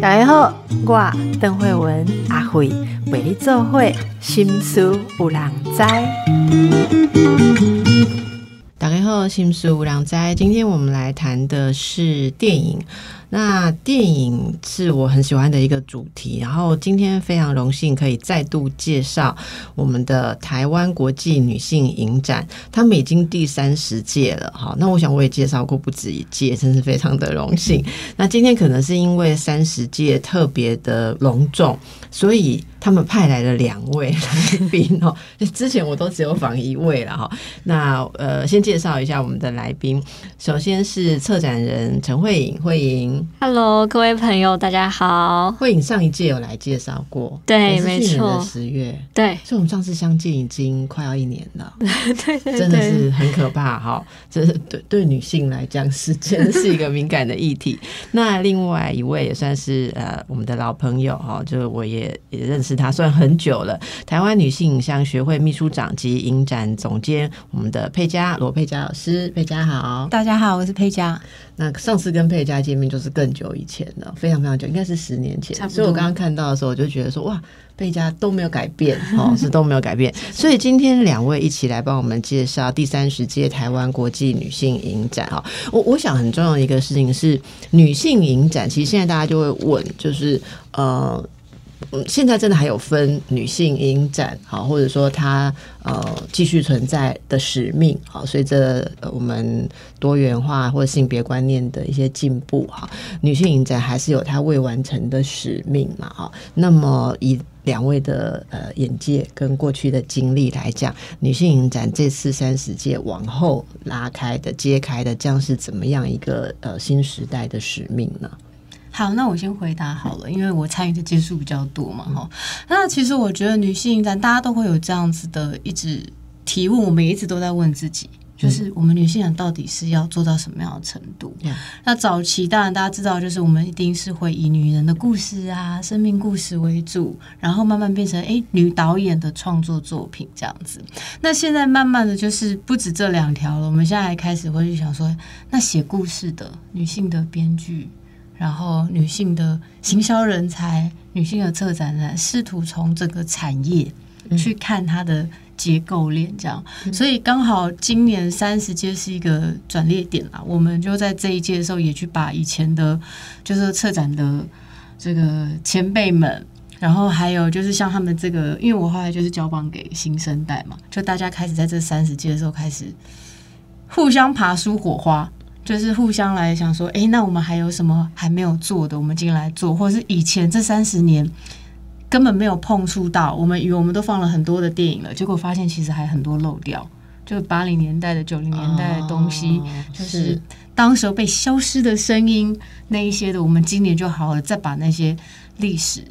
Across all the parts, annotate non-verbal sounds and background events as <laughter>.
大家好，我邓慧文阿慧为你做会心思有人知。大家好，心思无良斋。今天我们来谈的是电影。那电影是我很喜欢的一个主题。然后今天非常荣幸可以再度介绍我们的台湾国际女性影展，他们已经第三十届了。哈，那我想我也介绍过不止一届，真是非常的荣幸。那今天可能是因为三十届特别的隆重，所以他们派来了两位来宾哦。之前我都只有访一位了哈。那呃，先介绍一下我们的来宾，首先是策展人陈慧颖，慧颖。Hello，各位朋友，大家好。慧颖上一届有来介绍过，对没错的十月，对所以我们上次相见已经快要一年了，<laughs> 对对真的是很可怕哈！这是对对女性来讲是真的是一个敏感的议题。<laughs> 那另外一位也算是呃我们的老朋友哈，就是我也也认识他算很久了，台湾女性影像学会秘书长及影展总监，我们的佩佳罗佩佳老师，佩佳好。大家好，我是佩佳。那上次跟佩佳见面就是更久以前了，非常非常久，应该是十年前。所以我刚刚看到的时候，我就觉得说，哇，佩佳都没有改变，<laughs> 哦，是都没有改变。所以今天两位一起来帮我们介绍第三十届台湾国际女性影展哈。我我想很重要的一个事情是，女性影展，其实现在大家就会问，就是呃。嗯，现在真的还有分女性影展，好，或者说它呃继续存在的使命，好，随着我们多元化或者性别观念的一些进步，哈，女性影展还是有它未完成的使命嘛，哈。那么以两位的呃眼界跟过去的经历来讲，女性影展这次三十届往后拉开的、揭开的，将是怎么样一个呃新时代的使命呢？好，那我先回答好了，因为我参与的接触比较多嘛，哈。那其实我觉得女性影展，大家都会有这样子的一直提问，我们也一直都在问自己，就是我们女性展到底是要做到什么样的程度 Yeah 那早期当然大家知道，就是我们一定是会以女人的故事啊、生命故事为主，然后慢慢变成诶女导演的创作作品这样子。那现在慢慢的就是不止这两条了，我们现在还开始会去想说，那写故事的女性的编剧。然后女性的行销人才、女性的策展人，试图从整个产业去看它的结构链，这样。所以刚好今年三十届是一个转捩点啦，我们就在这一届的时候也去把以前的，就是策展的这个前辈们。然后还有就是像他们这个，因为我后来就是交棒给新生代嘛，就大家开始在这三十届的时候开始互相爬出火花，就是互相来想说，诶，那我们还有什么还没有做的，我们进来做，或者是以前这三十年根本没有碰触到，我们以为我们都放了很多的电影了，结果发现其实还很多漏掉，就八零年代的、九零年代的东西，哦就是当时候被消失的声音那一些的，我们今年就好好的再把那些历史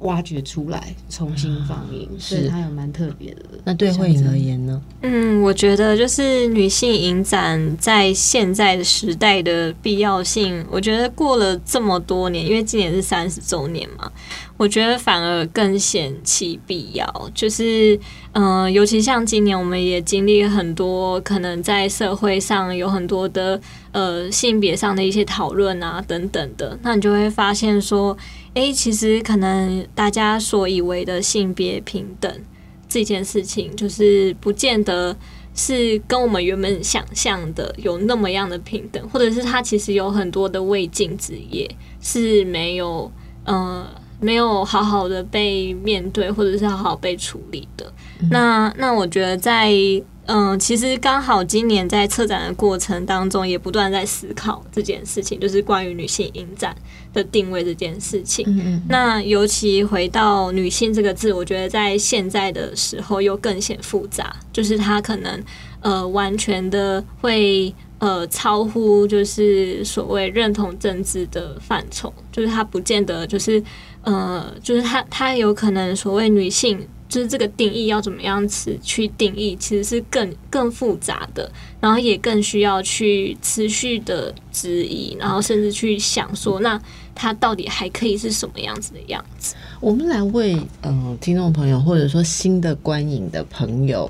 挖掘出来，重新放映，所以是它有蛮特别的。那对慧颖而言呢？嗯，我觉得就是女性影展在现在的时代的必要性，我觉得过了这么多年，因为今年是三十周年嘛，我觉得反而更显其必要。就是，嗯、尤其像今年，我们也经历很多可能在社会上有很多的呃性别上的一些讨论啊等等的，那你就会发现说，诶，其实可能大家所以为的性别平等。这件事情，就是不见得是跟我们原本想象的有那么样的平等，或者是它其实有很多的未尽之业是没有呃没有好好的被面对，或者是好好被处理的。那那我觉得在嗯、其实刚好今年在策展的过程当中，也不断在思考这件事情，就是关于女性影展的定位这件事情。嗯嗯，那尤其回到女性这个字，我觉得在现在的时候又更显复杂，就是它可能呃完全的会呃超乎就是所谓认同政治的范畴，就是它不见得就是呃就是它它有可能所谓女性。就是这个定义要怎么样子去定义，其实是更更复杂的，然后也更需要去持续的质疑，然后甚至去想说，那它到底还可以是什么样子的样子？我们来为呃听众朋友或者说新的观影的朋友，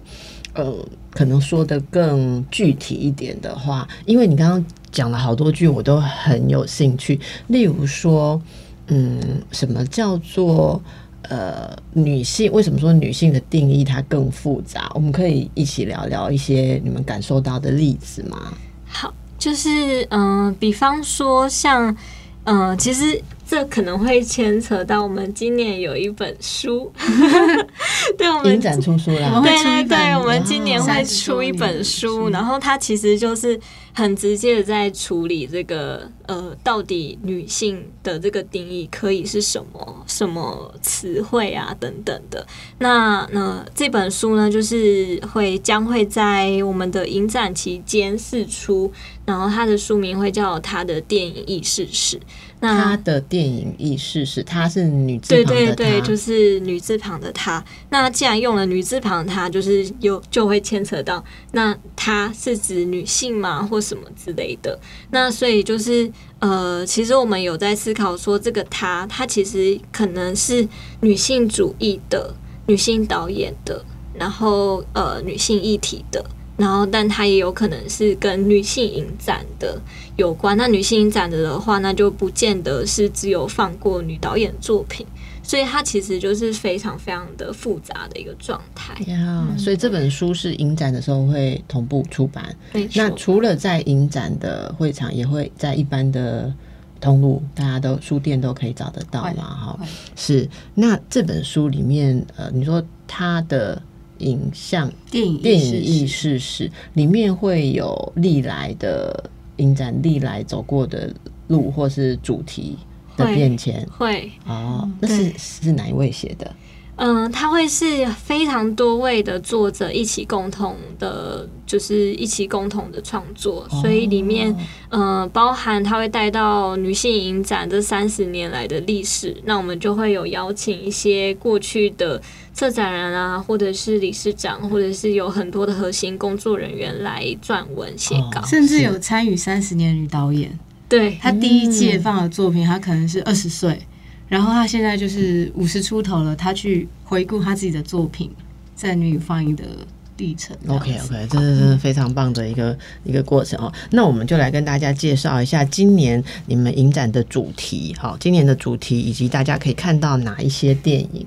呃，可能说的更具体一点的话，因为你刚刚讲了好多句，我都很有兴趣。例如说，嗯，什么叫做呃女性？为什么说女性的定义它更复杂？我们可以一起聊聊一些你们感受到的例子吗？好，就是嗯、比方说像嗯、其实这可能会牵扯到我们今年有一本书，<laughs> 对，我们影展出书了，对对对，我们今年会出一本书，然后它其实就是很直接的在处理这个呃，到底女性的这个定义可以是什么什么词汇啊等等的。那那这本书呢，就是会将会在我们的影展期间试出，然后它的书名会叫《她的电影意识史》。那她的电影意识是她是女字对旁的对对，对就是女字旁的她。那既然用了女字旁的她，就是有就会牵扯到那她是指女性嘛，或什么之类的。那所以就是呃，其实我们有在思考说，这个她，她其实可能是女性主义的、女性导演的，然后呃，女性议题的。然后，但它也有可能是跟女性影展的有关。那女性影展的的话，那就不见得是只有放过女导演作品，所以它其实就是非常非常的复杂的一个状态。呀，所以这本书是影展的时候会同步出版。那，除了在影展的会场，也会在一般的通路，大家都书店都可以找得到嘛？哈，是。那这本书里面，呃，你说它的影像电影电影意意识识史里面会有历来的影展历来走过的路，或是主题的会变迁。会，哦，那是是哪一位写的？嗯、他会是非常多位的作者一起共同的，就是一起共同的创作，所以里面嗯呃，包含他会带到女性影展这三十年来的历史，那我们就会有邀请一些过去的策展人啊，或者是理事长，或者是有很多的核心工作人员来撰文写稿。哦甚至有参与三十年女导演，对，她第一届放的作品，她可能是二十岁，然后她现在就是五十出头了，她去回顾她自己的作品在女影放映的历程。OK OK，这是真的非常棒的一个 <laughs> 一个过程哦。那我们就来跟大家介绍一下今年你们影展的主题，好，今年的主题以及大家可以看到哪一些电影。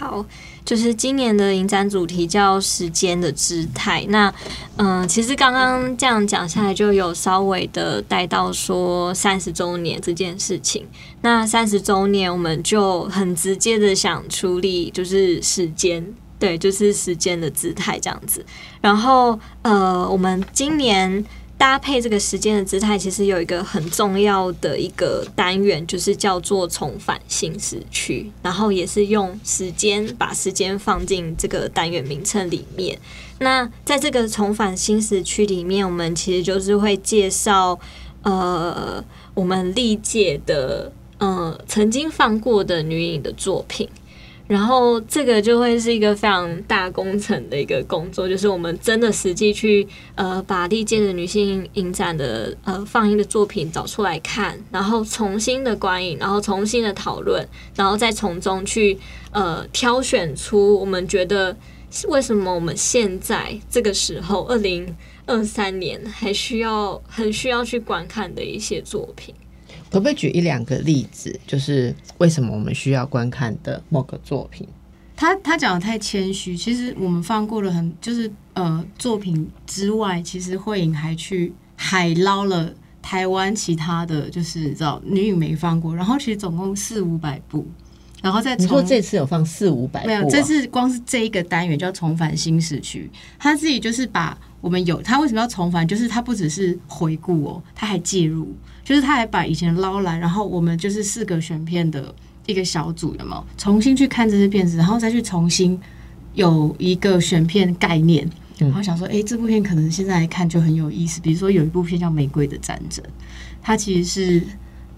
好，就是今年的影展主题叫“时间的姿态”。那，嗯、其实刚刚这样讲下来，就有稍微的带到说三十周年这件事情。那三十周年，我们就很直接的想处理，就是时间。对，就是时间的姿态这样子。然后，呃，我们今年搭配这个时间的姿态，其实有一个很重要的一个单元，就是叫做重返新时区，然后也是用时间把时间放进这个单元名称里面。那在这个重返新时区里面，我们其实就是会介绍呃我们历届的呃曾经放过的女影的作品。然后这个就会是一个非常大工程的一个工作，就是我们真的实际去呃把历届的女性影展的呃放映的作品找出来看，然后重新的观影，然后重新的讨论，然后再从中去呃挑选出我们觉得为什么我们现在这个时候二零二三年还需要很需要去观看的一些作品。可不可以举一两个例子，就是为什么我们需要观看的某个作品？他他讲的太谦虚，其实我们放过了很就是呃作品之外，其实慧颖还去海捞了台湾其他的就是你知道女影没放过，然后其实总共四五百部，然后再你说从这次有放四五百没有，这次光是这一个单元叫重返新市区，他自己就是把我们有他为什么要重返，就是他不只是回顾哦，他还介入，就是他还把以前捞来，然后我们就是四个选片的一个小组，有没有重新去看这些片子，然后再去重新有一个选片概念。然后想说，哎、这部片可能现在来看就很有意思。比如说有一部片叫《玫瑰的战争》，它其实是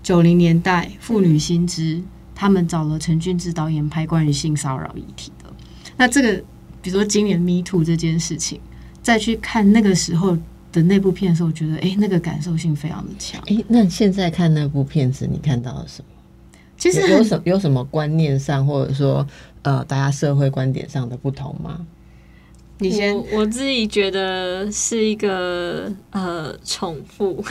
九零年代妇女新知，他们找了陈俊志导演拍关于性骚扰议题的。那这个，比如说今年 Me Too 这件事情，再去看那个时候的那部片的时候，我觉得，哎、那个感受性非常的强。哎、那现在看那部片子，你看到了什么？其实有什有什么观念上，或者说呃，大家社会观点上的不同吗？你先我我自己觉得是一个呃重复，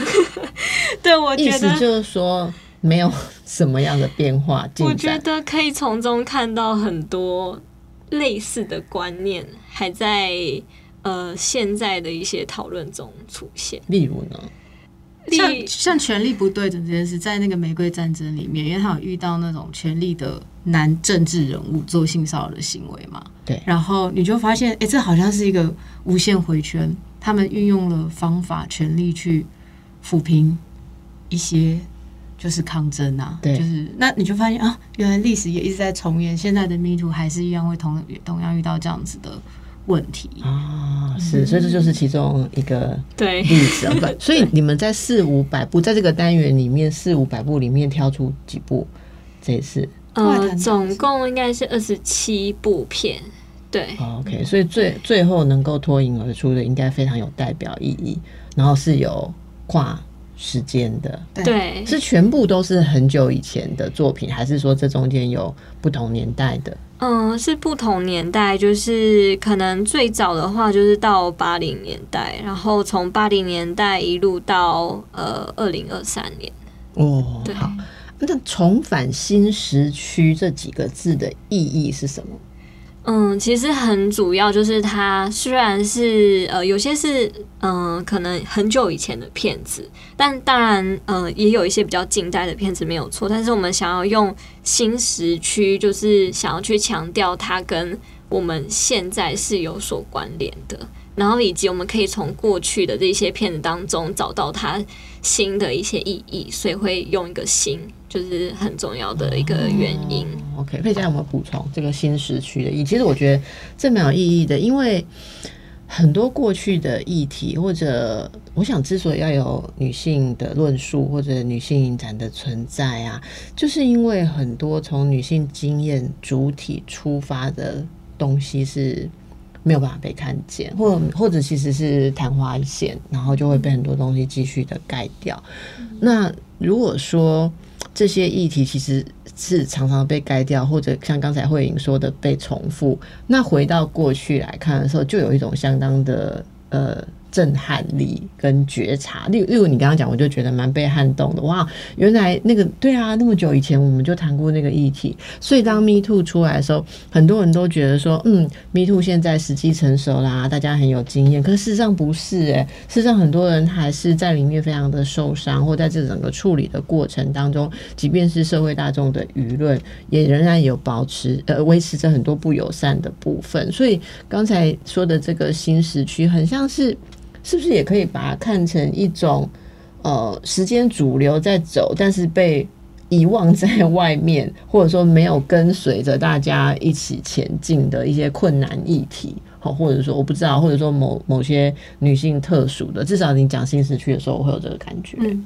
<laughs> 对我意觉得思就是说没有什么样的变化进我觉。得可以从中看到很多类似的观念还在呃现在的一些讨论中出现。例如呢？像像权力不对等这件事，在那个玫瑰战争里面，因为他有遇到那种权力的男政治人物做性骚扰的行为嘛，对然后你就发现，哎、这好像是一个无限回圈，他们运用了方法、权力去抚平一些就是抗争啊，对就是那你就发现啊，原来历史也一直在重演，现在的 Me Too 还是一样会同同样遇到这样子的问题。啊，是，所以这就是其中一个对，例子。所以你们在四五百部，在这个单元里面，四五百部里面挑出几部？这一次。呃，总共应该是二十七部片，对，哦，OK，所以最最后能够脱颖而出的，应该非常有代表意义，然后是有跨时间的，对，是全部都是很久以前的作品，还是说这中间有不同年代的？嗯，是不同年代，就是可能最早的话就是到八零年代，然后从八零年代一路到呃二零二三年，哦，对，好，那重返新时区这几个字的意义是什么？嗯，其实很主要就是它虽然是呃有些是嗯、可能很久以前的片子，但当然呃也有一些比较近代的片子没有错，但是我们想要用新时区，就是想要去强调它跟我们现在是有所关联的，然后以及我们可以从过去的这些片子当中找到它新的一些意义，所以会用一个新，就是很重要的一个原因。OK，佩佳有没有补充这个新时区的意义？其实我觉得这蛮有意义的，因为很多过去的议题，或者我想之所以要有女性的论述或者女性影展的存在啊，就是因为很多从女性经验主体出发的东西是。没有办法被看见，或或者其实是昙花一现，然后就会被很多东西继续的盖掉。那如果说这些议题其实是常常被盖掉，或者像刚才慧颖说的被重复，那回到过去来看的时候，就有一种相当的呃震撼力跟觉察。例如例如你刚刚讲，我就觉得蛮被撼动的。哇，原来那个对啊，那么久以前我们就谈过那个议题，所以当 Me Too 出来的时候，很多人都觉得说，嗯，Me Too 现在时机成熟啦，大家很有经验。可是事实上不是诶、事实上很多人还是在里面非常的受伤，或在这整个处理的过程当中，即便是社会大众的舆论，也仍然有保持呃维持着很多不友善的部分。所以刚才说的这个新时区，很像是是不是也可以把它看成一种呃时间主流在走，但是被遗忘在外面，或者说没有跟随着大家一起前进的一些困难议题，好，或者说我不知道，或者说某某些女性特殊的，至少你讲新时区的时候，我会有这个感觉。嗯，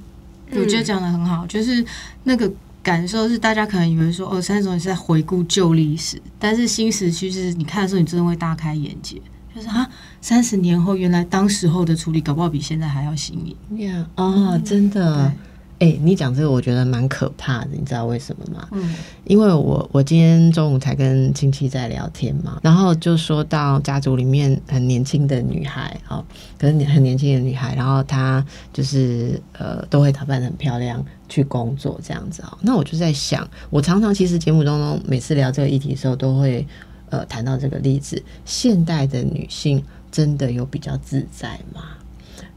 我觉得讲的很好，就是那个感受是大家可能以为说哦，三种是在回顾旧历史，但是新时区是你看的时候，你真的会大开眼界，就是啊，三十年后原来当时候的处理搞不好比现在还要新颖。呀啊，真的。哎、你讲这个我觉得蛮可怕的，你知道为什么吗？嗯，因为我我今天中午才跟亲戚在聊天嘛，然后就说到家族里面很年轻的女孩，哦，可是很年轻的女孩，然后她就是呃都会打扮得很漂亮去工作这样子哦。那我就在想，我常常其实节目当中每次聊这个议题的时候，都会呃谈到这个例子：现代的女性真的有比较自在吗？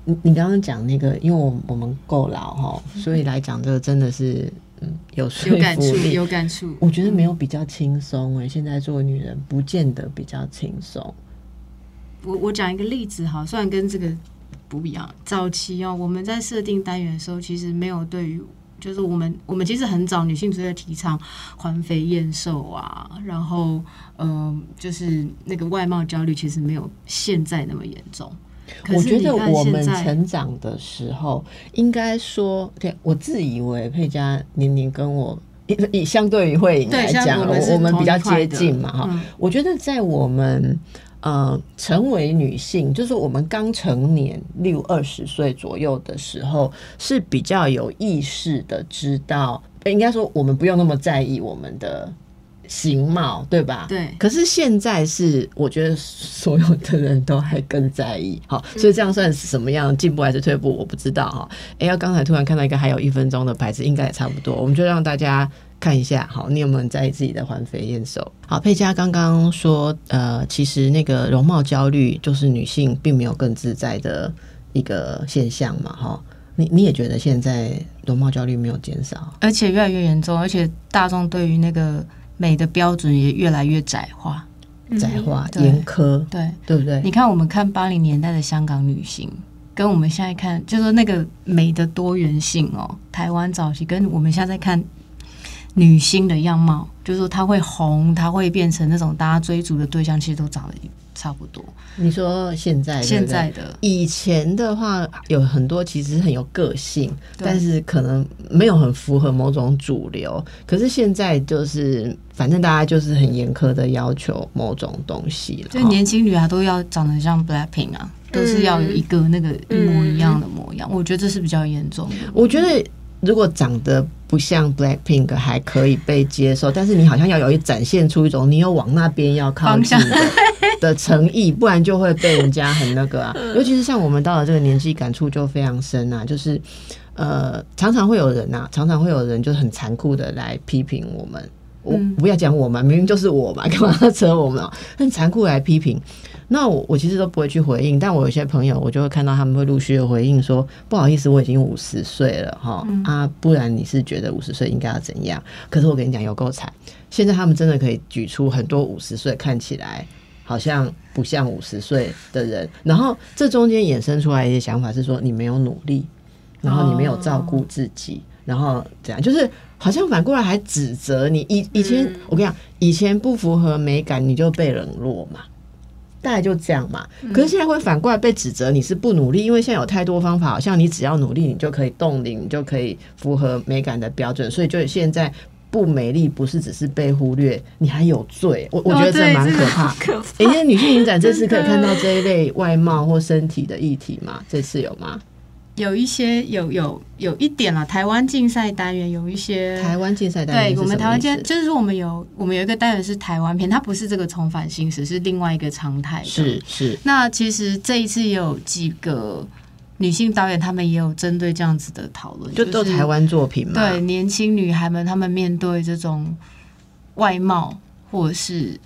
你你刚刚讲那个，因为我我们够老哈，所以来讲这个真的是嗯有说有感触，服力，有感触。我觉得没有比较轻松哎，现在做女人不见得比较轻松。我我讲一个例子哈，虽然跟这个不一样，早期哦，我们在设定单元的时候，其实没有对于。就是我们，我们其实很早女性就在提倡环肥燕瘦啊，然后，嗯、呃，就是那个外貌焦虑，其实没有现在那么严重。我觉得我们成长的时候，应该说，对我自以为佩佳年龄跟我以以相对于慧颖来讲，我们我们比较接近嘛哈。嗯我觉得在我们呃成为女性，就是我们刚成年，例如二十岁左右的时候，是比较有意识的知道，应该说我们不用那么在意我们的形貌，对吧？对可是现在是，我觉得所有的人都还更在意，好，所以这样算是什么样进步还是退步，我不知道哈。哎、要，刚才突然看到一个还有一分钟的牌子，应该也差不多，我们就让大家。看一下，好，你有没有在意自己的环肥燕瘦？好，佩佳刚刚说，呃，其实那个容貌焦虑就是女性并没有更自在的一个现象嘛，哈。你你也觉得现在容貌焦虑没有减少？而且越来越严重，而且大众对于那个美的标准也越来越窄化。嗯窄化、严苛，对，对不对？你看我们看八零年代的香港女星，跟我们现在看，就是那个美的多元性哦，台湾早期跟我们现在在看女星的样貌，就是说她会红，她会变成那种大家追逐的对象，其实都长得差不多。你说现在现在的以前的话，有很多其实很有个性，但是可能没有很符合某种主流。可是现在就是，反正大家就是很严苛的要求某种东西了。就年轻女孩都要长得像 Blackpink 啊，都是要有一个那个一模一样的模样。我觉得这是比较严重的。我觉得如果长得不像 Blackpink 还可以被接受，但是你好像要有一展现出一种你有往那边要靠近的 <laughs> 的诚意，不然就会被人家很那个啊。<laughs> 尤其是像我们到了这个年纪，感触就非常深啊，就是呃，常常会有人啊，常常会有人就是很残酷的来批评我们。我嗯不要讲我们，明明就是我嘛，<laughs> 干嘛要扯我们啊？很残酷来批评。那我我其实都不会去回应，但我有些朋友，我就会看到他们会陆续的回应说，不好意思，我已经五十岁了哈、啊，不然你是觉得五十岁应该要怎样？可是我跟你讲，有够惨，现在他们真的可以举出很多五十岁看起来好像不像五十岁的人，然后这中间衍生出来一些想法是说，你没有努力，然后你没有照顾自己，然后怎样，就是好像反过来还指责你。以以前、我跟你讲，以前不符合美感你就被冷落嘛。大概就这样嘛，可是现在会反过来被指责你是不努力，因为现在有太多方法，好像你只要努力，你就可以冻龄，你就可以符合美感的标准，所以就现在不美丽不是只是被忽略，你还有罪。我我觉得这蛮可怕。可诶，那女性影展这次可以看到这一类外貌或身体的议题吗？这次有吗？有一些有有有一点啦，台湾竞赛单元有一些台湾竞赛单元对我们台湾竞就是说我们有我们有一个单元是台湾片，它不是这个重返新时，是另外一个常态的。是是那其实这一次也有几个女性导演，她们也有针对这样子的讨论，就都是台湾作品嘛？对年轻女孩们，她们面对这种外貌或者是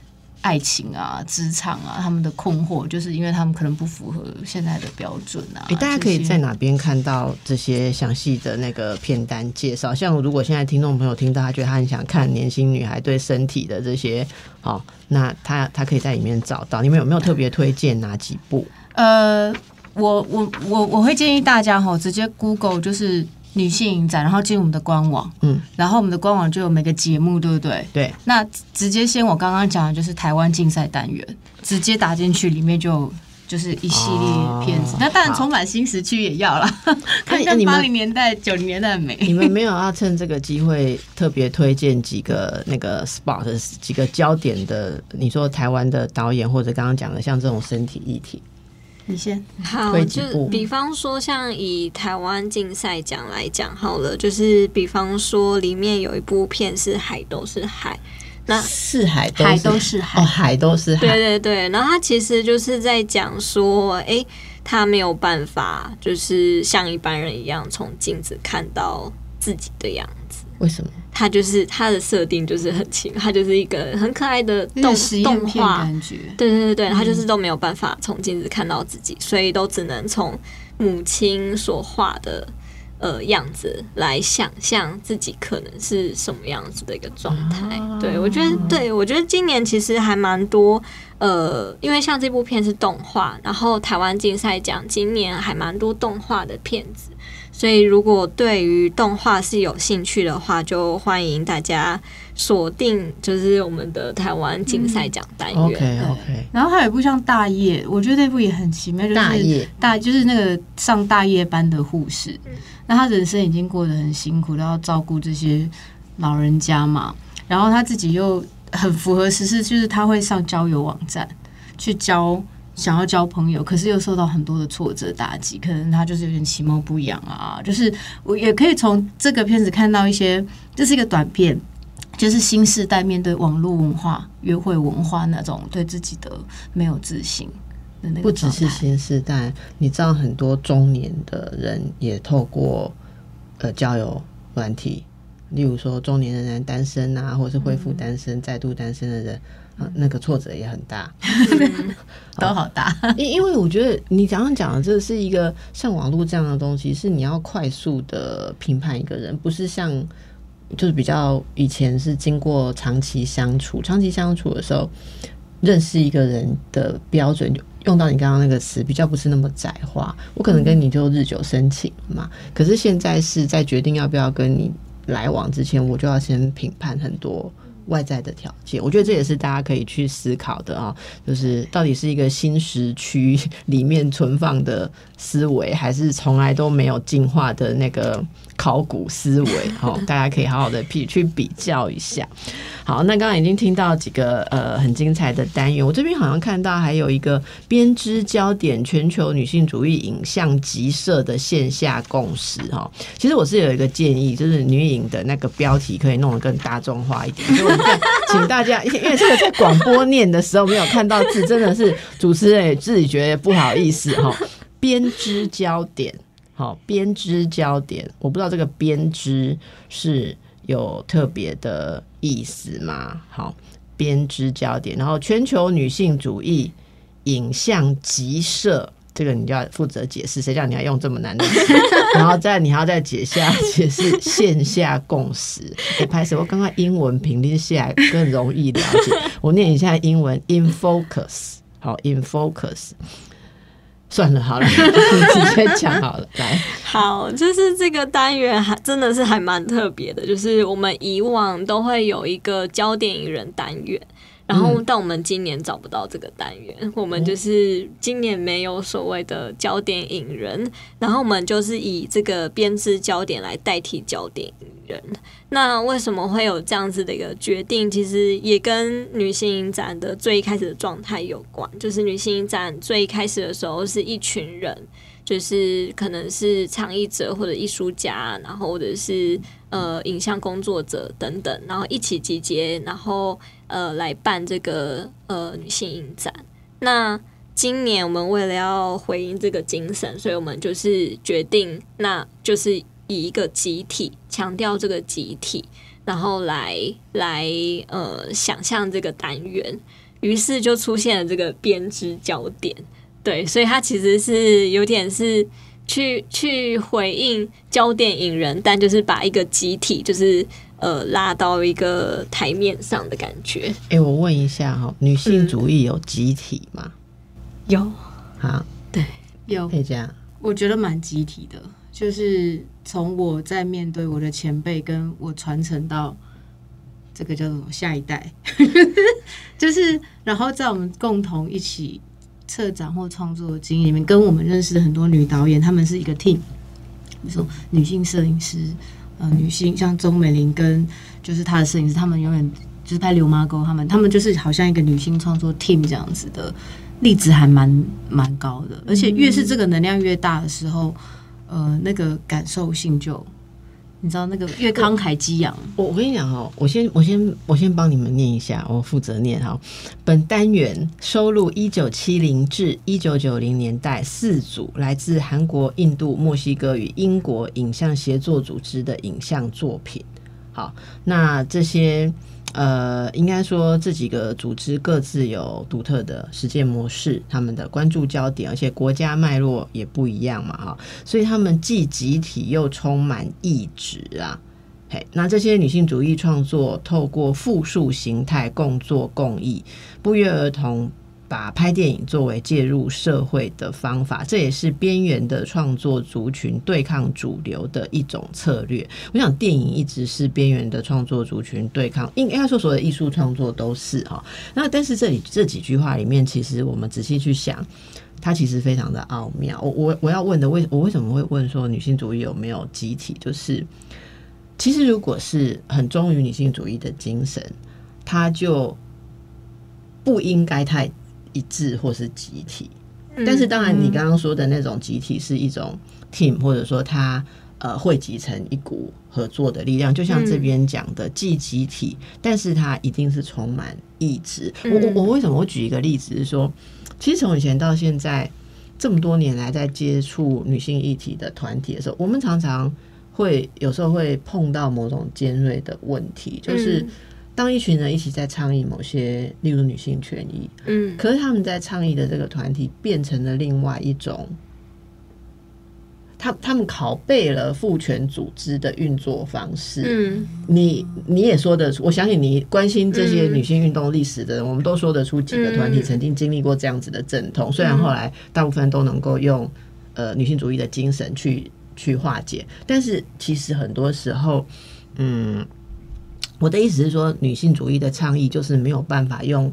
爱情啊、职场啊，他们的困惑，就是因为他们可能不符合现在的标准啊。诶，大家可以在哪边看到这些详细的那个片单介绍？像如果现在听众朋友听到，他觉得他很想看年轻女孩对身体的这些，好，那他他可以在里面找到。你们有没有特别推荐哪几部？呃，我我我我会建议大家哈，直接 Google 就是女性影展，然后进入我们的官网，嗯，然后我们的官网就有每个节目，对不对？对，那直接先我刚刚讲的就是台湾竞赛单元，直接打进去里面就。就是一系列片子哦，那当然好重返新时区也要啦，<laughs> 看看那你八零年代、九零年代的美。你们 <laughs> 没有要趁这个机会特别推荐几个那个 spot 几个焦点的？你说台湾的导演或者刚刚讲的像这种身体议题，你先，好，就比方说，像以台湾竞赛奖来讲好了，就是比方说里面有一部片是《海都是海》，那是海都海。都是海。哦，海都是对海，对对对，然后他其实就是在讲说，诶，他没有办法，就是像一般人一样从镜子看到自己的样子。为什么？他就是他的设定就是很轻，他就是一个很可爱的动动画，感觉。对对对对，他就是都没有办法从镜子看到自己，所以都只能从母亲所画的呃样子来想象自己可能是什么样子的一个状态。对我觉得，对我觉得今年其实还蛮多呃，因为像这部片是动画，然后台湾竞赛奖今年还蛮多动画的片子。所以，如果对于动画是有兴趣的话，就欢迎大家锁定，就是我们的台湾竞赛奖单元。OK OK，然后还有一部像《大业》，我觉得那部也很奇妙，就是大业大就是那个上大夜班的护士，那他人生已经过得很辛苦，都要照顾这些老人家嘛，然后他自己又很符合时事，就是他会上交友网站去交。想要交朋友，可是又受到很多的挫折打击，可能他就是有点其貌不扬啊。就是我也可以从这个片子看到一些，这是一个短片，就是新时代面对网络文化、约会文化那种对自己的没有自信的那个不只是新时代，你知道很多中年的人也透过呃交友软体，例如说中年的人单身啊，或者是恢复单身、再度单身的人，啊，那个挫折也很大。<laughs> 都好大。因因为我觉得你刚刚讲的这是一个像网络这样的东西，是你要快速的评判一个人，不是像就是比较以前是经过长期相处，长期相处的时候认识一个人的标准，就用到你刚刚那个词，比较不是那么窄化。我可能跟你就日久生情嘛，可是现在是在决定要不要跟你来往之前，我就要先评判很多。外在的条件，我觉得这也是大家可以去思考的啊，就是到底是一个新时区里面存放的思维，还是从来都没有进化的那个考古思维？<laughs> 哈，大家可以好好的比去比较一下。好，那刚刚已经听到几个呃很精彩的单元，我这边好像看到还有一个编织焦点全球女性主义影像集社的线下共识哈。其实我是有一个建议，就是女影的那个标题可以弄得更大众化一点，所 <laughs> 以我们请大家，因为这个在广播念的时候没有看到字，真的是主持人也自己觉得不好意思哈。编织焦点，好，编织焦点，我不知道这个编织是有特别的意思吗？好，编织焦点，然后全球女性主义影像集社，这个你就要负责解释，谁叫你要用这么难的词？<laughs> 然后再你还要再解下解释线下共识。我拍摄，我刚刚英文评定下来更容易了解。我念一下英文，in focus，好，in focus。算了，好了，你 <laughs> 直接讲好了，来。好，就是这个单元还真的是还蛮特别的，就是我们以往都会有一个焦点影人单元，然后但我们今年找不到这个单元，<laughs> 我们就是今年没有所谓的焦点引人，然后我们就是以这个编织焦点来代替焦点引人。那为什么会有这样子的一个决定？其实也跟女性影展的最一开始的状态有关，就是女性影展最一开始的时候是一群人。就是可能是倡议者或者艺术家，然后或者是呃影像工作者等等，然后一起集结，然后呃来办这个呃女性影展。那今年我们为了要回应这个精神，所以我们就是决定，那就是以一个集体强调这个集体，然后来来呃想象这个单元，于是就出现了这个编织焦点。对，所以它其实是有点是去去回应焦点引人，但就是把一个集体就是呃拉到一个台面上的感觉。哎、我问一下哈，女性主义有集体吗？有好，有可以这样。我觉得蛮集体的，就是从我在面对我的前辈，跟我传承到这个叫做下一代，<laughs> 就是然后在我们共同一起策展或创作的经验里面，跟我们认识的很多女导演，她们是一个 team，比如说女性摄影师，呃，女性像钟美玲跟就是她的摄影师，他们永远就是拍刘妈沟，他们他们就是好像一个女性创作 team 这样子的例子还蛮蛮高的，而且越是这个能量越大的时候，呃，那个感受性就你知道那个越慷慨激昂，我我跟你讲哦，我先我先我先帮你们念一下，我负责念哈。本单元收录一九七零至一九九零年代四组来自韩国、印度、墨西哥与英国影像协作组织的影像作品。好，那这些呃，应该说这几个组织各自有独特的实践模式，他们的关注焦点，而且国家脉络也不一样嘛，哈，所以他们既集体又充满意志啊。嘿，那这些女性主义创作透过复数形态共作共议，不约而同把拍电影作为介入社会的方法，这也是边缘的创作族群对抗主流的一种策略。我想电影一直是边缘的创作族群对抗，应该说所有的艺术创作都是哈。那但是这里这几句话里面，其实我们仔细去想。它其实非常的奥妙。我我我要问的，为我为什么会问说女性主义有没有集体？就是其实如果是很忠于女性主义的精神，它就不应该太一致或是集体。但是当然，你刚刚说的那种集体是一种 team，或者说它呃汇集成一股合作的力量。就像这边讲的，既集体，但是它一定是充满意志。我我我为什么？我举一个例子是说，其实从以前到现在这么多年来，在接触女性议题的团体的时候，我们常常会有时候会碰到某种尖锐的问题，就是。当一群人一起在倡议某些，例如女性权益，嗯，可是他们在倡议的这个团体变成了另外一种，他他们拷贝了父权组织的运作方式。嗯，你你也说得出，我相信你关心这些女性运动历史的人，我们都说得出几个团体曾经经历过这样子的阵痛，虽然后来大部分都能够用呃女性主义的精神去去化解，但是其实很多时候，嗯。我的意思是说，女性主义的倡议就是没有办法用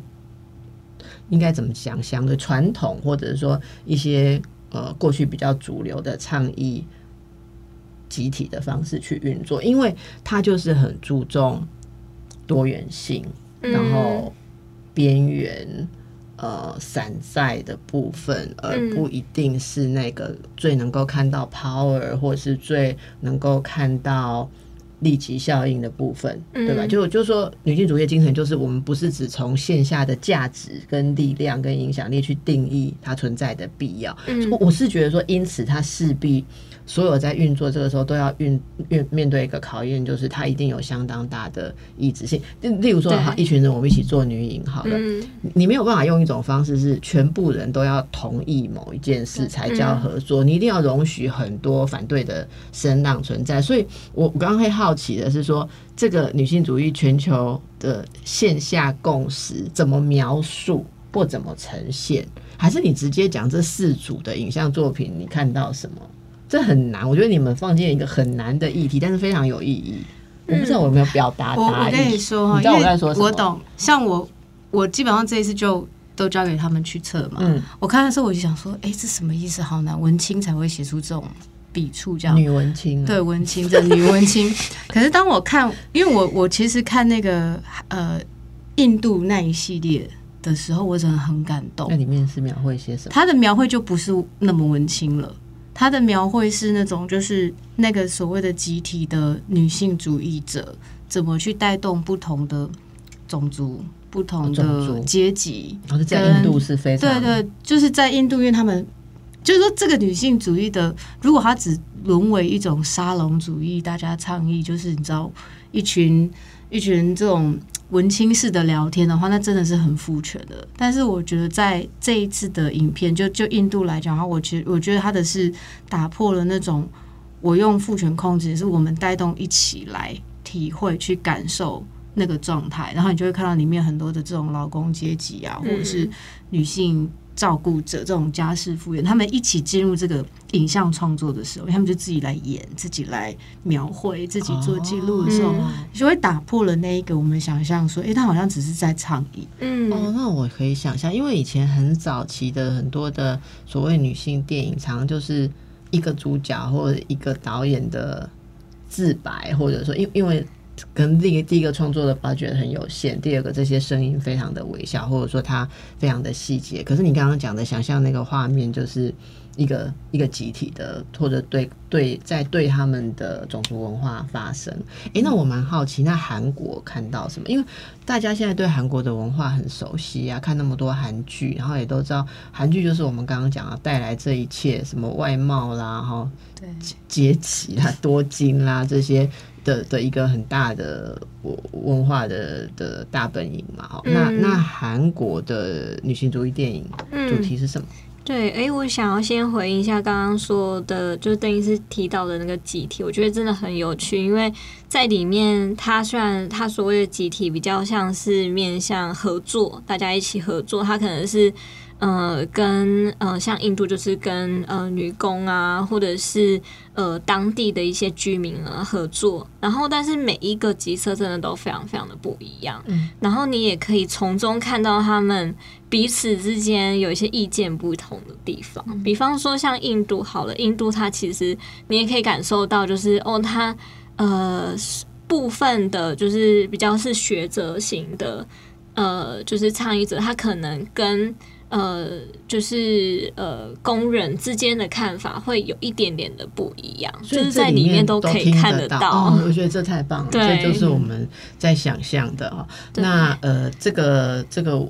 应该怎么讲，相对传统或者是说一些呃过去比较主流的倡议集体的方式去运作，因为它就是很注重多元性，然后边缘呃散在的部分，而不一定是那个最能够看到 power 或是最能够看到。利己效应的部分，对吧？就就说女性主义精神，就是我们不是只从线下的价值、跟力量、跟影响力去定义它存在的必要。嗯我是觉得说，因此它势必。所有在运作这个时候都要运运面对一个考验，就是他一定有相当大的意志性。例如说，哈，一群人我们一起做女影，好了，你没有办法用一种方式是全部人都要同意某一件事才叫合作，你一定要容许很多反对的声浪存在。所以我我刚刚会好奇的是说，这个女性主义全球的线下共识怎么描述或怎么呈现？还是你直接讲这四组的影像作品，你看到什么？这很难，我觉得你们放进一个很难的议题，但是非常有意义。我不知道我有没有表达。我我跟你说哈，你知道我在说什么？我懂。像我，我基本上这一次就都交给他们去测嘛。嗯。我看的时候我就想说，哎，这什么意思？好难，文青才会写出这种笔触，这样。女文青。对，文青的女文青。<laughs> 可是当我看，因为我我其实看那个呃印度那一系列的时候，我真的很感动。那里面是描绘些什么？他的描绘就不是那么文青了。他的描绘是那种，就是那个所谓的集体的女性主义者，怎么去带动不同的种族、不同的阶级。然后在印度是非常对对，就是在印度，因为他们就是说，这个女性主义的，如果它只沦为一种沙龙主义，大家倡议，就是你知道，一群一群这种。文青式的聊天的话，那真的是很父权的。但是我觉得在这一次的影片，就就印度来讲的话，我其实我觉得他的是打破了那种我用父权控制，是我们带动一起来体会、去感受那个状态，然后你就会看到里面很多的这种劳工阶级啊，或者是女性。照顾者这种家事复原，他们一起进入这个影像创作的时候，他们就自己来演，自己来描绘，自己做记录的时候，就会打破了那一个我们想象说，哎，他好像只是在倡议。嗯，哦，那我可以想象，因为以前很早期的很多的所谓女性电影，常常就是一个主角或者一个导演的自白，或者说，因因为。跟第第一个创作的发掘很有限，第二个这些声音非常的微小，或者说它非常的细节。可是你刚刚讲的，想象那个画面就是一个一个集体的，或者对对在对他们的种族文化发生。诶，那我蛮好奇，那韩国看到什么？因为大家现在对韩国的文化很熟悉啊，看那么多韩剧，然后也都知道韩剧就是我们刚刚讲的带来这一切，什么外貌啦，哈，对阶级啦，多金啦这些。的的一个很大的文化的的大本营嘛，那那韩国的女性主义电影主题是什么？对，哎，我想要先回应一下刚刚说的，就邓医师提到的那个集体，我觉得真的很有趣，因为在里面，他虽然他所谓的集体比较像是面向合作，大家一起合作，他可能是。呃，跟呃，像印度就是跟呃女工啊，或者是呃当地的一些居民啊合作，然后但是每一个角色真的都非常非常的不一样，嗯，然后你也可以从中看到他们彼此之间有一些意见不同的地方，比方说像印度好了，印度它其实你也可以感受到，就是哦，它呃部分的就是比较是学者型的，呃，就是倡议者，他可能跟呃，就是呃，工人之间的看法会有一点点的不一样，就是在里面都可以看得到。哦，我觉得这太棒了，这就是我们在想象的哦。那呃，这个这个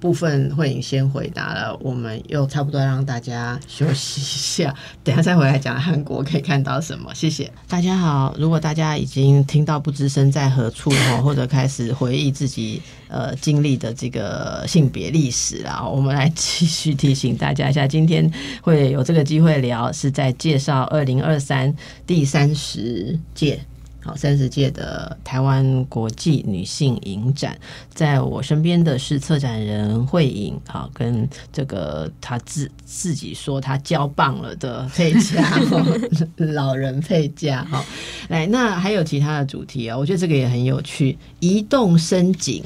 部分慧颖先回答了，我们又差不多让大家休息一下，<laughs> 等下再回来讲韩国可以看到什么。谢谢大家好，如果大家已经听到不知身在何处哦，或者开始回忆自己呃经历的这个性别历史啊，我们来继续提醒大家一下，今天会有这个机会聊，是在介绍二零二三第三十届。好，三十届的台湾国际女性影展，在我身边的是策展人慧颖，好，跟这个她自自己说她交棒了的佩佳，<laughs> 哦老人佩佳，好，来，那还有其他的主题啊、我觉得这个也很有趣，移动深井，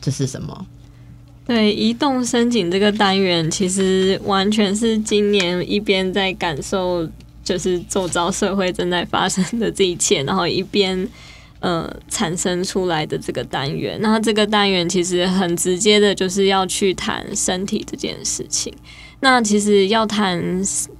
这是什么？对，移动深井这个单元，其实完全是今年一边在感受，就是周遭社会正在发生的这一切，然后一边 <laughs> 呃产生出来的这个单元。那这个单元其实很直接的，就是要去谈身体这件事情。那其实要谈，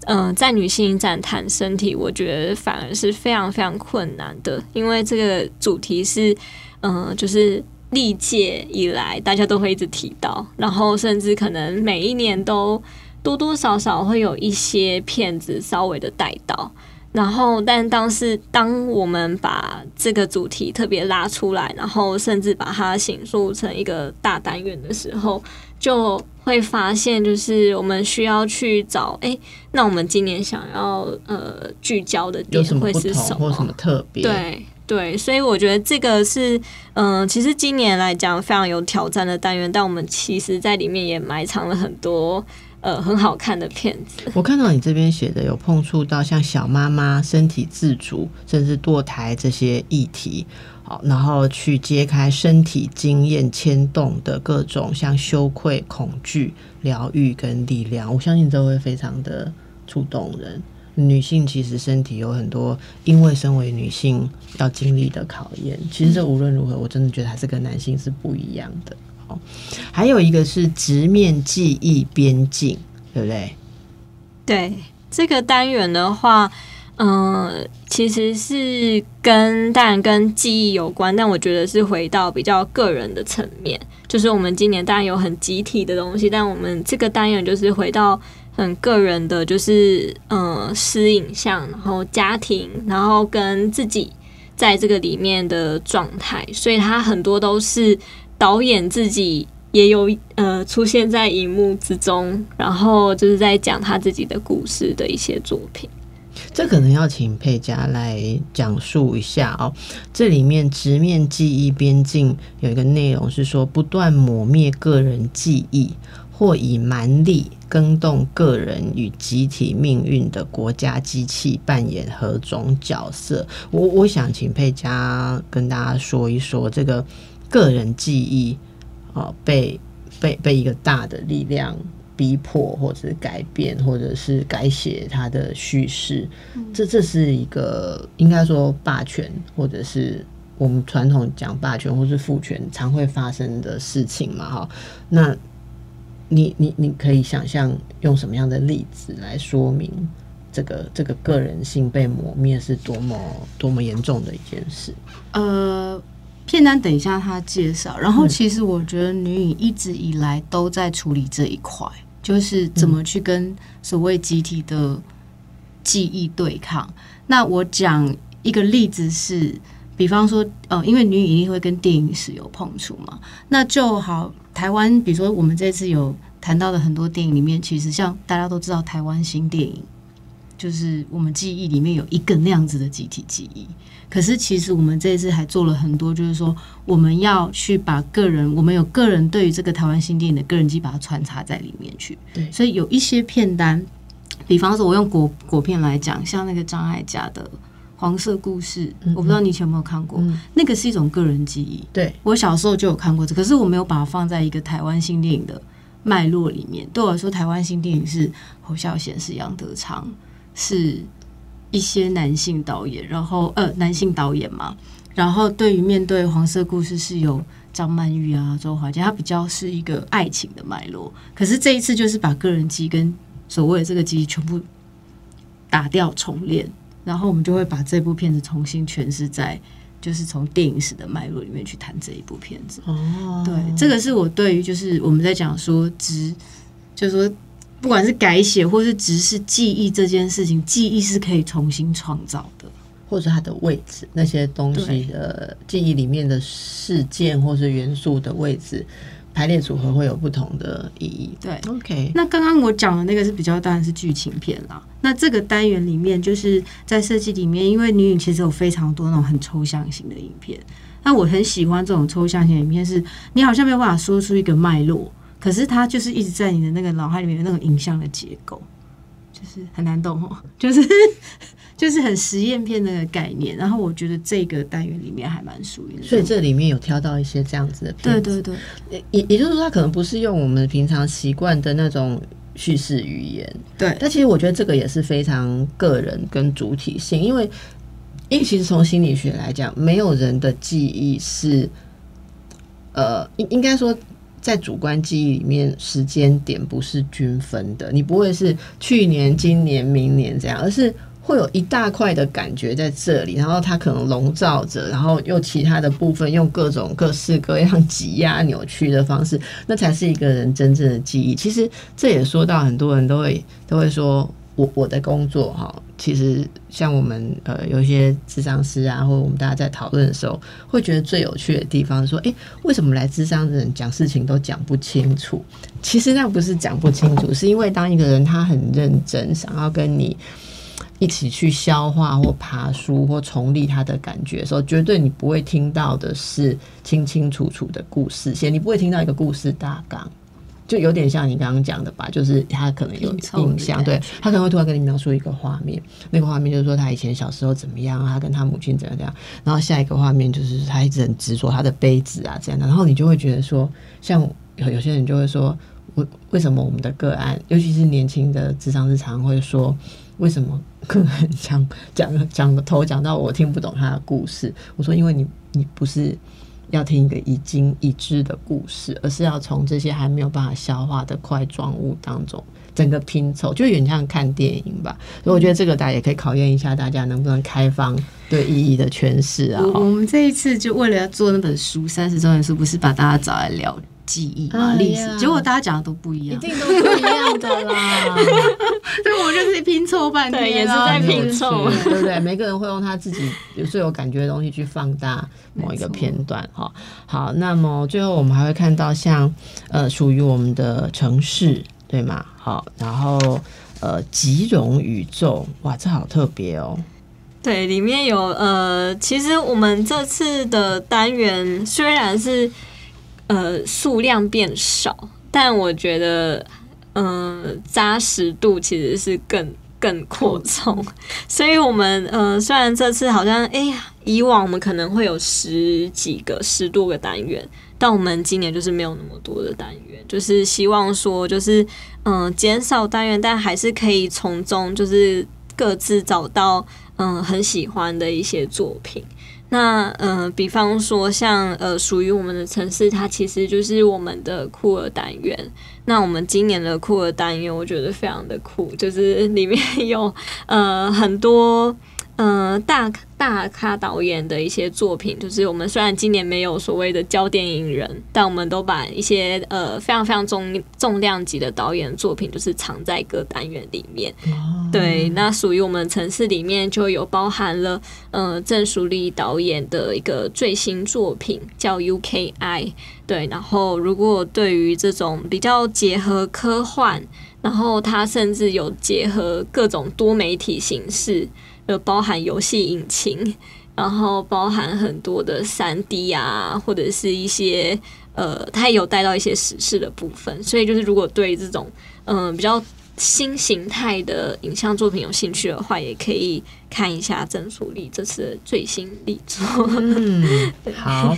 呃，在女性影展谈身体，我觉得反而是非常非常困难的，因为这个主题是，嗯、就是历届以来大家都会一直提到，然后甚至可能每一年都多多少少会有一些骗子稍微的带到。然后，但当时当我们把这个主题特别拉出来，然后甚至把它形塑成一个大单元的时候，就会发现，就是我们需要去找，哎，那我们今年想要呃聚焦的点会是什么或什么特别？，对对，所以我觉得这个是，嗯、其实今年来讲非常有挑战的单元，但我们其实在里面也埋藏了很多呃很好看的片子。<laughs> 我看到你这边写的有碰触到像小妈妈、身体自主，甚至堕胎这些议题，好，然后去揭开身体经验牵动的各种像羞愧、恐惧、疗愈跟力量，我相信这会非常的触动人。女性其实身体有很多，因为身为女性要经历的考验。其实这无论如何，我真的觉得还是跟男性是不一样的。还有一个是直面记忆边境，对不对？对这个单元的话，嗯、其实是跟当然跟记忆有关，但我觉得是回到比较个人的层面。就是我们今年当然有很集体的东西，但我们这个单元就是回到很个人的，就是嗯、呃私影像，然后家庭，然后跟自己在这个里面的状态，所以它很多都是导演自己也有呃出现在荧幕之中，然后就是在讲他自己的故事的一些作品。这可能要请佩佳来讲述一下哦。这里面直面记忆边境有一个内容是说，不断抹灭个人记忆，或以蛮力更动个人与集体命运的国家机器扮演何种角色？我我想请佩佳跟大家说一说这个个人记忆哦，被被被一个大的力量逼迫，或者是改变，或者是改写他的叙事。这这是一个应该说霸权，或者是我们传统讲霸权或是父权常会发生的事情嘛？哈，那你你你可以想象用什么样的例子来说明这个这个个人性被磨灭是多么多么严重的一件事？呃，片单等一下他介绍。然后其实我觉得女影一直以来都在处理这一块，就是怎么去跟所谓集体的记忆对抗。那我讲一个例子是，比方说，呃，因为女影一定会跟电影史有碰触嘛，那就好。台湾，比如说我们这次有谈到的很多电影里面，其实像大家都知道台湾新电影。就是我们记忆里面有一个那样子的集体记忆，可是其实我们这一次还做了很多，就是说我们要去把个人，我们有个人对于这个台湾新电影的个人记忆，把它穿插在里面去。对所以有一些片单，比方说我用国国片来讲，像那个张艾嘉的《黄色故事》，我不知道你以前有没有看过，嗯那个是一种个人记忆。对，我小时候就有看过这，可是我没有把它放在一个台湾新电影的脉络里面。对我来说，台湾新电影是侯孝贤、是杨德昌，是一些男性导演，然后呃男性导演嘛，然后对于面对黄色故事是有张曼玉啊、周华健，他比较是一个爱情的脉络。可是这一次就是把个人记忆跟所谓的这个记忆全部打掉重练，然后我们就会把这部片子重新诠释在，就是从电影史的脉络里面去谈这一部片子。哦，对，这个是我对于就是我们在讲说直，就是说不管是改写或是只是记忆这件事情，记忆是可以重新创造的。或者它的位置，那些东西的记忆里面的事件或是元素的位置排列组合会有不同的意义。对，OK，那刚刚我讲的那个是比较当然是剧情片啦。那这个单元里面，就是在设计里面，因为女影其实有非常多那种很抽象型的影片。那我很喜欢这种抽象型的影片，是你好像没有办法说出一个脉络，可是它就是一直在你的那个脑海里面有那种影像的结构，就是很难懂哦，<laughs> 就是 <laughs> 就是很实验片的概念。然后我觉得这个单元里面还蛮属于，所以这里面有挑到一些这样子的片子，对对对也也就是说，它可能不是用我们平常习惯的那种叙事语言，对但其实我觉得这个也是非常个人跟主体性，因为因为其实从心理学来讲，没有人的记忆是，呃，应应该说。在主观记忆里面，时间点不是均分的，你不会是去年、今年、明年这样，而是会有一大块的感觉在这里，然后它可能笼罩着，然后用其他的部分用各种各式各样挤压、扭曲的方式，那才是一个人真正的记忆。其实这也说到很多人都会都会说，我我的工作哈，其实像我们呃有一些智商师啊，或者我们大家在讨论的时候，会觉得最有趣的地方是说，诶，为什么来智商的人讲事情都讲不清楚？其实那不是讲不清楚，是因为当一个人他很认真，想要跟你。一起去消化或爬书或重立他的感觉的时候，绝对你不会听到的是清清楚楚的故事线，你不会听到一个故事大纲，就有点像你刚刚讲的吧，就是他可能有印象，对他可能会突然跟你描述一个画面，那个画面就是说他以前小时候怎么样，他跟他母亲怎样怎样，然后下一个画面就是他一直很执着他的杯子啊这样的，然后你就会觉得说，像有有些人就会说，为为什么我们的个案，尤其是年轻的智商日常会说，为什么个案讲讲讲头讲到我听不懂他的故事？我说，因为你你不是要听一个已经已知的故事，而是要从这些还没有办法消化的块状物当中。整个拼凑就有点像看电影吧，所以我觉得这个大家也可以考验一下大家能不能开放对意义的诠释啊。我我们这一次就为了要做那本书三十周年书，不是把大家找来聊记忆嘛、哎呀历史，结果大家讲的都不一样，一定都不一样的啦，<laughs> 对，我就是拼凑半天啊，也是在拼凑是对不对？每个人会用他自己有最有感觉的东西去放大某一个片段哈。好，那么最后我们还会看到像呃属于我们的城市对吗？好，然后呃吉荣宇宙，哇，这好特别哦。对，里面有呃，其实我们这次的单元虽然是呃数量变少，但我觉得嗯、呃扎实度其实是更更扩充。所以我们呃虽然这次好像哎呀，以往我们可能会有十几个、十多个单元，但我们今年就是没有那么多的单元，就是希望说就是嗯、呃减少单元，但还是可以从中就是各自找到嗯、很喜欢的一些作品。那嗯、呃比方说像呃，属于我们的城市，它其实就是我们的酷儿单元。那我们今年的酷儿单元，我觉得非常的酷，就是里面有呃很多呃大大咖导演的一些作品。就是我们虽然今年没有所谓的焦点影人，但我们都把一些呃非常非常重重量级的导演作品，就是藏在各单元里面。对，那属于我们城市里面就有包含了呃郑淑丽导演的一个最新作品叫 UKI。对，然后如果对于这种比较结合科幻，然后它甚至有结合各种多媒体形式，呃，包含游戏引擎，然后包含很多的三 D 啊，或者是一些呃，它也有带到一些时事的部分。所以就是如果对这种嗯、呃比较新形态的影像作品有兴趣的话，也可以看一下郑淑丽这次的最新力作。嗯，<laughs> 好。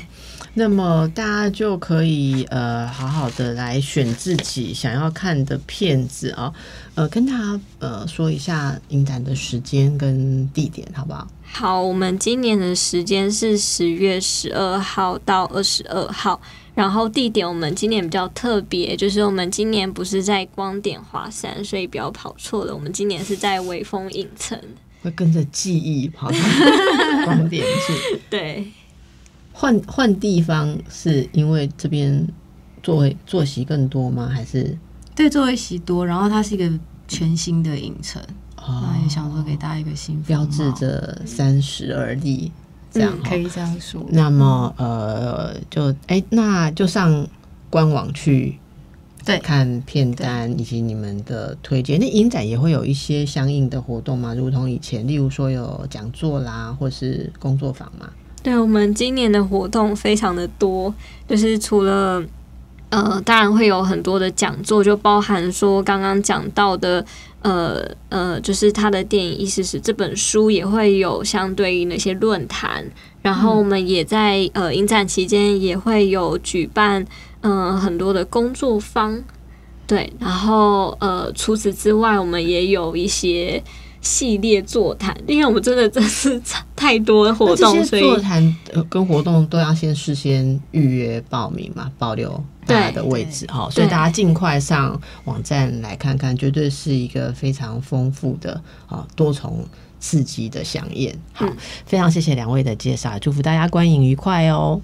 那么大家就可以呃好好的来选自己想要看的片子啊，呃，跟大家呃说一下影展的时间跟地点，好不好？好，我们今年的时间是十月十二号到二十二号，然后地点我们今年比较特别，就是我们今年不是在光点华山，所以不要跑错了，我们今年是在微风影城。会跟着记忆跑到光点去，<laughs> 对，换换地方是因为这边座位坐席更多吗？还是对，座位席多，然后它是一个全新的影城，哦那也想说给大家一个新标志着三十而立这样、嗯可以这样说。那么呃，就哎、那就上官网去对看片单以及你们的推荐。那影展也会有一些相应的活动吗？如同以前，例如说有讲座啦，或是工作坊嘛。对我们今年的活动非常的多，就是除了呃，当然会有很多的讲座，就包含说刚刚讲到的，呃呃，就是他的电影意思是这本书也会有相对应的一些论坛，然后我们也在呃影展期间也会有举办嗯、呃很多的工作坊，对，然后呃除此之外，我们也有一些。系列座谈，因为我们真的真是太多活动，所以座谈呃跟活动都要先事先预约报名嘛，保留大家的位置哈，所以大家尽快上网站来看看，绝对是一个非常丰富的啊多重刺激的飨宴。好，嗯非常谢谢两位的介绍，祝福大家观影愉快哦。